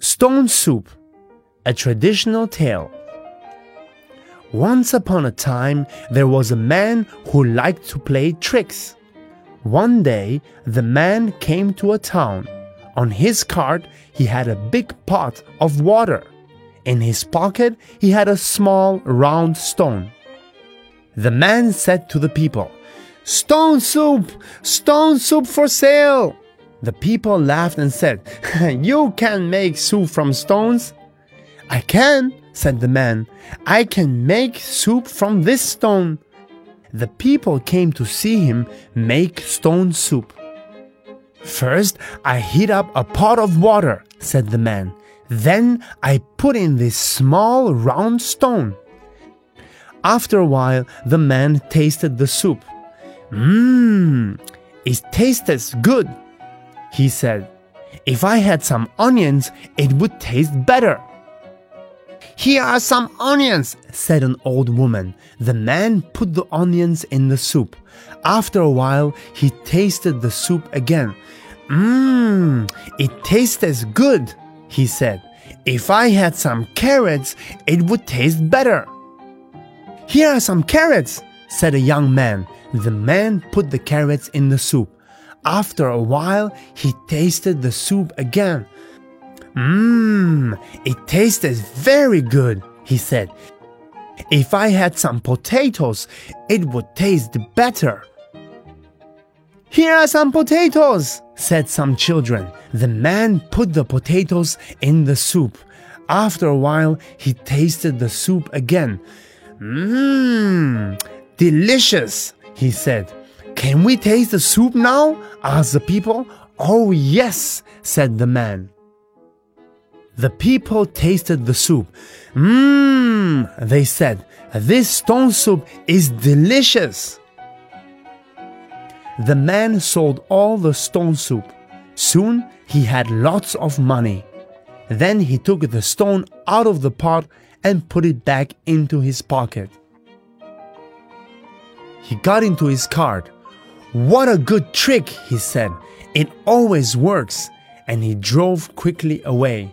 Stone Soup, a traditional tale. Once upon a time, there was a man who liked to play tricks. One day, the man came to a town. On his cart, he had a big pot of water. In his pocket, he had a small round stone. The man said to the people, Stone soup! Stone soup for sale! The people laughed and said, You can make soup from stones? I can, said the man. I can make soup from this stone. The people came to see him make stone soup. First, I heat up a pot of water, said the man. Then I put in this small round stone. After a while, the man tasted the soup. Mmm, it tastes good, he said. If I had some onions, it would taste better. Here are some onions, said an old woman. The man put the onions in the soup. After a while, he tasted the soup again. Mmm, it tastes as good, he said. If I had some carrots, it would taste better. Here are some carrots, said a young man. The man put the carrots in the soup. After a while, he tasted the soup again. Mmm, it tastes very good, he said. If I had some potatoes, it would taste better. Here are some potatoes, said some children. The man put the potatoes in the soup. After a while, he tasted the soup again. Mmm, delicious, he said. Can we taste the soup now? asked the people. Oh, yes, said the man. The people tasted the soup. Mmm, they said, this stone soup is delicious. The man sold all the stone soup. Soon he had lots of money. Then he took the stone out of the pot and put it back into his pocket. He got into his cart. What a good trick, he said. It always works. And he drove quickly away.